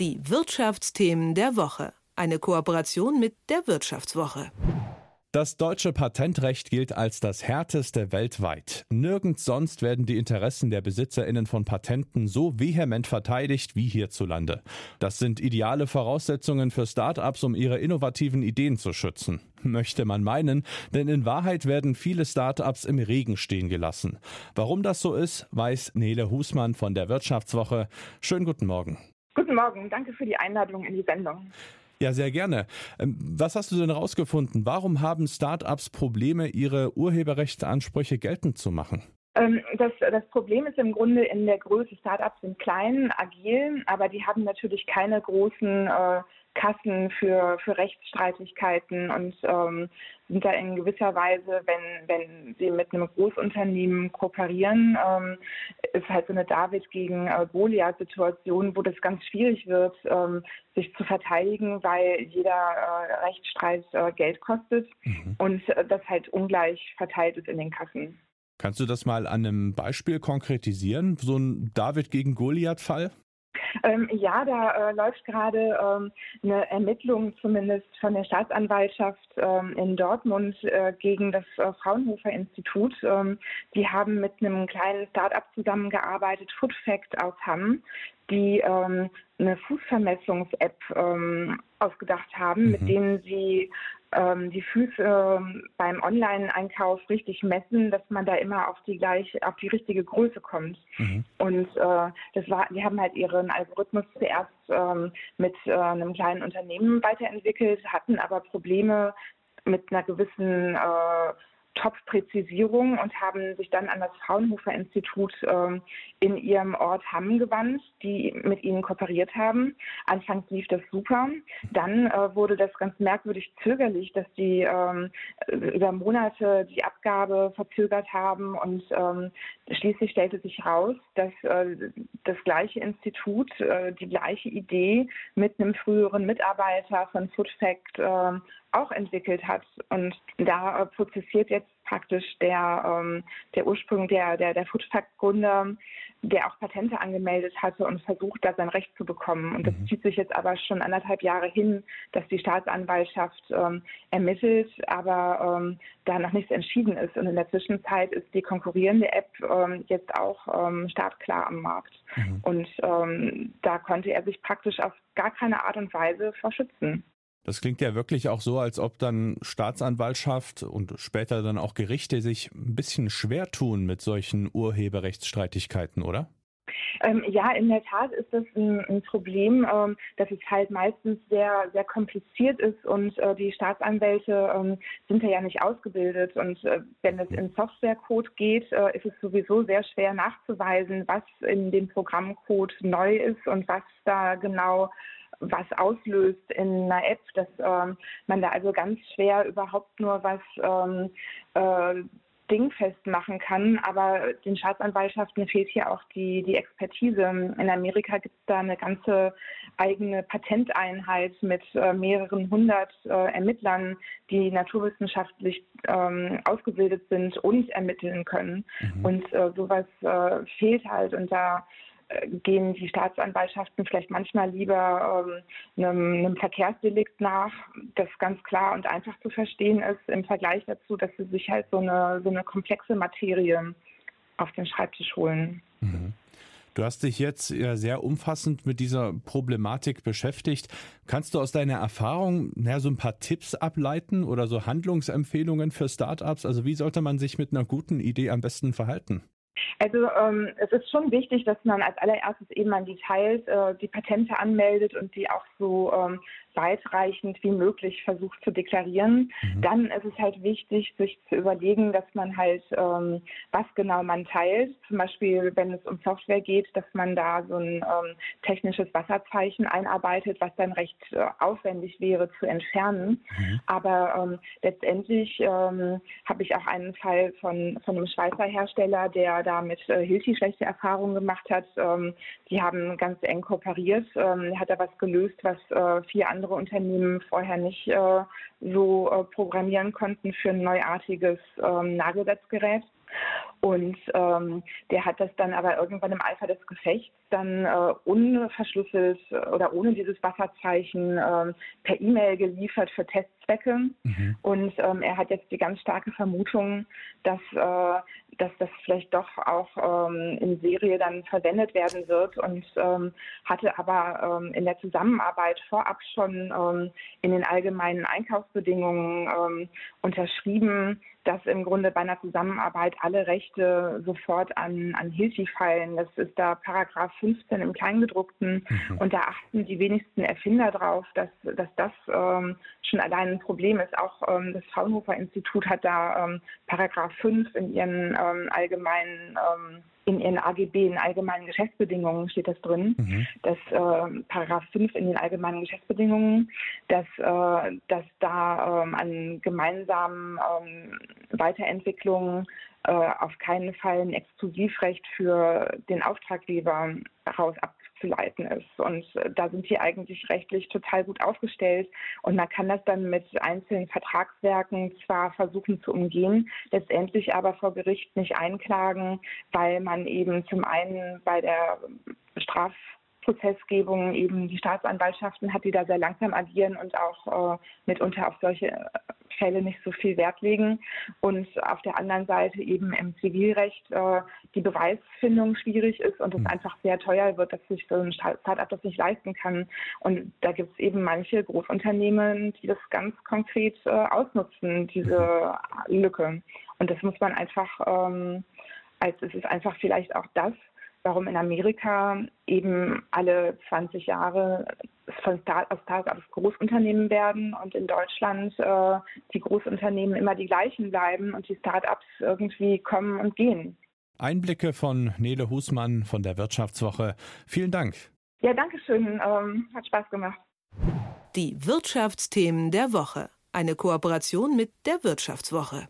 Die Wirtschaftsthemen der Woche. Eine Kooperation mit der Wirtschaftswoche. Das deutsche Patentrecht gilt als das härteste weltweit. Nirgends sonst werden die Interessen der Besitzerinnen von Patenten so vehement verteidigt wie hierzulande. Das sind ideale Voraussetzungen für Start-ups, um ihre innovativen Ideen zu schützen. Möchte man meinen, denn in Wahrheit werden viele Start-ups im Regen stehen gelassen. Warum das so ist, weiß Nele Husmann von der Wirtschaftswoche. Schönen guten Morgen. Guten Morgen, danke für die Einladung in die Sendung. Ja, sehr gerne. Ähm, was hast du denn herausgefunden? Warum haben Start-ups Probleme, ihre Urheberrechtsansprüche geltend zu machen? Ähm, das, das Problem ist im Grunde in der Größe. Startups sind klein, agil, aber die haben natürlich keine großen äh, Kassen für, für Rechtsstreitigkeiten und ähm, sind da in gewisser Weise, wenn, wenn sie mit einem Großunternehmen kooperieren, ähm, ist halt so eine David gegen äh, Goliath-Situation, wo das ganz schwierig wird, ähm, sich zu verteidigen, weil jeder äh, Rechtsstreit äh, Geld kostet mhm. und äh, das halt ungleich verteilt ist in den Kassen. Kannst du das mal an einem Beispiel konkretisieren? So ein David gegen Goliath-Fall? Ähm, ja, da äh, läuft gerade ähm, eine Ermittlung zumindest von der Staatsanwaltschaft ähm, in Dortmund äh, gegen das äh, Fraunhofer Institut. Ähm, die haben mit einem kleinen Start-up zusammengearbeitet, Food Fact aus Hamm, die ähm, eine Fußvermessungs-App ähm, ausgedacht haben, mhm. mit denen sie ähm, die Füße ähm, beim Online-Einkauf richtig messen, dass man da immer auf die gleiche, auf die richtige Größe kommt. Mhm. Und äh, das war, die haben halt ihren Algorithmus zuerst ähm, mit äh, einem kleinen Unternehmen weiterentwickelt, hatten aber Probleme mit einer gewissen äh, Top-Präzisierung und haben sich dann an das Fraunhofer Institut ähm, in ihrem Ort Hamm gewandt, die mit ihnen kooperiert haben. Anfangs lief das super. Dann äh, wurde das ganz merkwürdig zögerlich, dass die ähm, über Monate die Abgabe verzögert haben und ähm, schließlich stellte sich raus, dass äh, das gleiche Institut äh, die gleiche Idee mit einem früheren Mitarbeiter von FoodFact äh, auch entwickelt hat. Und da äh, prozessiert jetzt praktisch der, ähm, der Ursprung der, der, der Foodfact-Gründer, der auch Patente angemeldet hatte und versucht, da sein Recht zu bekommen. Und das mhm. zieht sich jetzt aber schon anderthalb Jahre hin, dass die Staatsanwaltschaft ähm, ermittelt, aber ähm, da noch nichts entschieden ist. Und in der Zwischenzeit ist die konkurrierende App ähm, jetzt auch ähm, startklar am Markt. Mhm. Und ähm, da konnte er sich praktisch auf gar keine Art und Weise verschützen. Das klingt ja wirklich auch so, als ob dann Staatsanwaltschaft und später dann auch Gerichte sich ein bisschen schwer tun mit solchen Urheberrechtsstreitigkeiten, oder? Ähm, ja, in der Tat ist das ein, ein Problem, ähm, dass es halt meistens sehr, sehr kompliziert ist und äh, die Staatsanwälte ähm, sind ja nicht ausgebildet. Und äh, wenn es in Softwarecode geht, äh, ist es sowieso sehr schwer nachzuweisen, was in dem Programmcode neu ist und was da genau was auslöst in einer App, dass ähm, man da also ganz schwer überhaupt nur was ähm, äh, dingfest machen kann. Aber den Staatsanwaltschaften fehlt hier auch die, die Expertise. In Amerika gibt es da eine ganze eigene Patenteinheit mit äh, mehreren hundert äh, Ermittlern, die naturwissenschaftlich ähm, ausgebildet sind und ermitteln können. Mhm. Und äh, sowas äh, fehlt halt. Und da gehen die Staatsanwaltschaften vielleicht manchmal lieber ähm, einem, einem, Verkehrsdelikt nach, das ganz klar und einfach zu verstehen ist, im Vergleich dazu, dass sie sich halt so eine, so eine komplexe Materie auf den Schreibtisch holen. Mhm. Du hast dich jetzt sehr umfassend mit dieser Problematik beschäftigt. Kannst du aus deiner Erfahrung ja, so ein paar Tipps ableiten oder so Handlungsempfehlungen für Startups? Also wie sollte man sich mit einer guten Idee am besten verhalten? Also ähm, es ist schon wichtig, dass man als allererstes eben an Details äh, die Patente anmeldet und die auch so ähm, weitreichend wie möglich versucht zu deklarieren. Mhm. Dann ist es halt wichtig, sich zu überlegen, dass man halt, ähm, was genau man teilt. Zum Beispiel, wenn es um Software geht, dass man da so ein ähm, technisches Wasserzeichen einarbeitet, was dann recht äh, aufwendig wäre zu entfernen. Mhm. Aber ähm, letztendlich ähm, habe ich auch einen Fall von, von einem Schweizer Hersteller, der da mit äh, Hilti schlechte Erfahrungen gemacht hat. Ähm, die haben ganz eng kooperiert, ähm, hat da was gelöst, was äh, vier andere Unternehmen vorher nicht äh, so äh, programmieren konnten für ein neuartiges ähm, Nagelsetzgerät. Und ähm, der hat das dann aber irgendwann im Eifer des Gefechts dann äh, unverschlüsselt oder ohne dieses Wasserzeichen äh, per E-Mail geliefert für Testzwecke. Mhm. Und ähm, er hat jetzt die ganz starke Vermutung, dass, äh, dass das vielleicht doch auch ähm, in Serie dann verwendet werden wird und ähm, hatte aber ähm, in der Zusammenarbeit vorab schon ähm, in den allgemeinen Einkaufsbedingungen ähm, unterschrieben, dass im Grunde bei einer Zusammenarbeit alle Rechte sofort an, an Hilti fallen. Das ist da Paragraph 15 im Kleingedruckten. Mhm. Und da achten die wenigsten Erfinder drauf, dass, dass das schon allein ein Problem ist. Auch ähm, das Fraunhofer Institut hat da ähm, Paragraph 5 in ihren ähm, allgemeinen ähm, in ihren AGB, in allgemeinen Geschäftsbedingungen steht das drin, mhm. dass äh, Paragraph 5 in den allgemeinen Geschäftsbedingungen, dass, äh, dass da ähm, an gemeinsamen ähm, Weiterentwicklungen äh, auf keinen Fall ein Exklusivrecht für den Auftraggeber heraus ab abzuleiten ist. Und äh, da sind die eigentlich rechtlich total gut aufgestellt. Und man kann das dann mit einzelnen Vertragswerken zwar versuchen zu umgehen, letztendlich aber vor Gericht nicht einklagen, weil man eben zum einen bei der Straf Prozessgebung eben die Staatsanwaltschaften hat, die da sehr langsam agieren und auch äh, mitunter auf solche Fälle nicht so viel Wert legen. Und auf der anderen Seite eben im Zivilrecht äh, die Beweisfindung schwierig ist und es mhm. einfach sehr teuer wird, dass sich so ein Startup das nicht leisten kann. Und da gibt es eben manche Großunternehmen, die das ganz konkret äh, ausnutzen, diese mhm. Lücke. Und das muss man einfach, ähm, als es ist einfach vielleicht auch das, warum in Amerika eben alle 20 Jahre von Start auf Startups Großunternehmen werden und in Deutschland äh, die Großunternehmen immer die gleichen bleiben und die Startups irgendwie kommen und gehen. Einblicke von Nele Husmann von der Wirtschaftswoche. Vielen Dank. Ja, danke schön. Ähm, hat Spaß gemacht. Die Wirtschaftsthemen der Woche. Eine Kooperation mit der Wirtschaftswoche.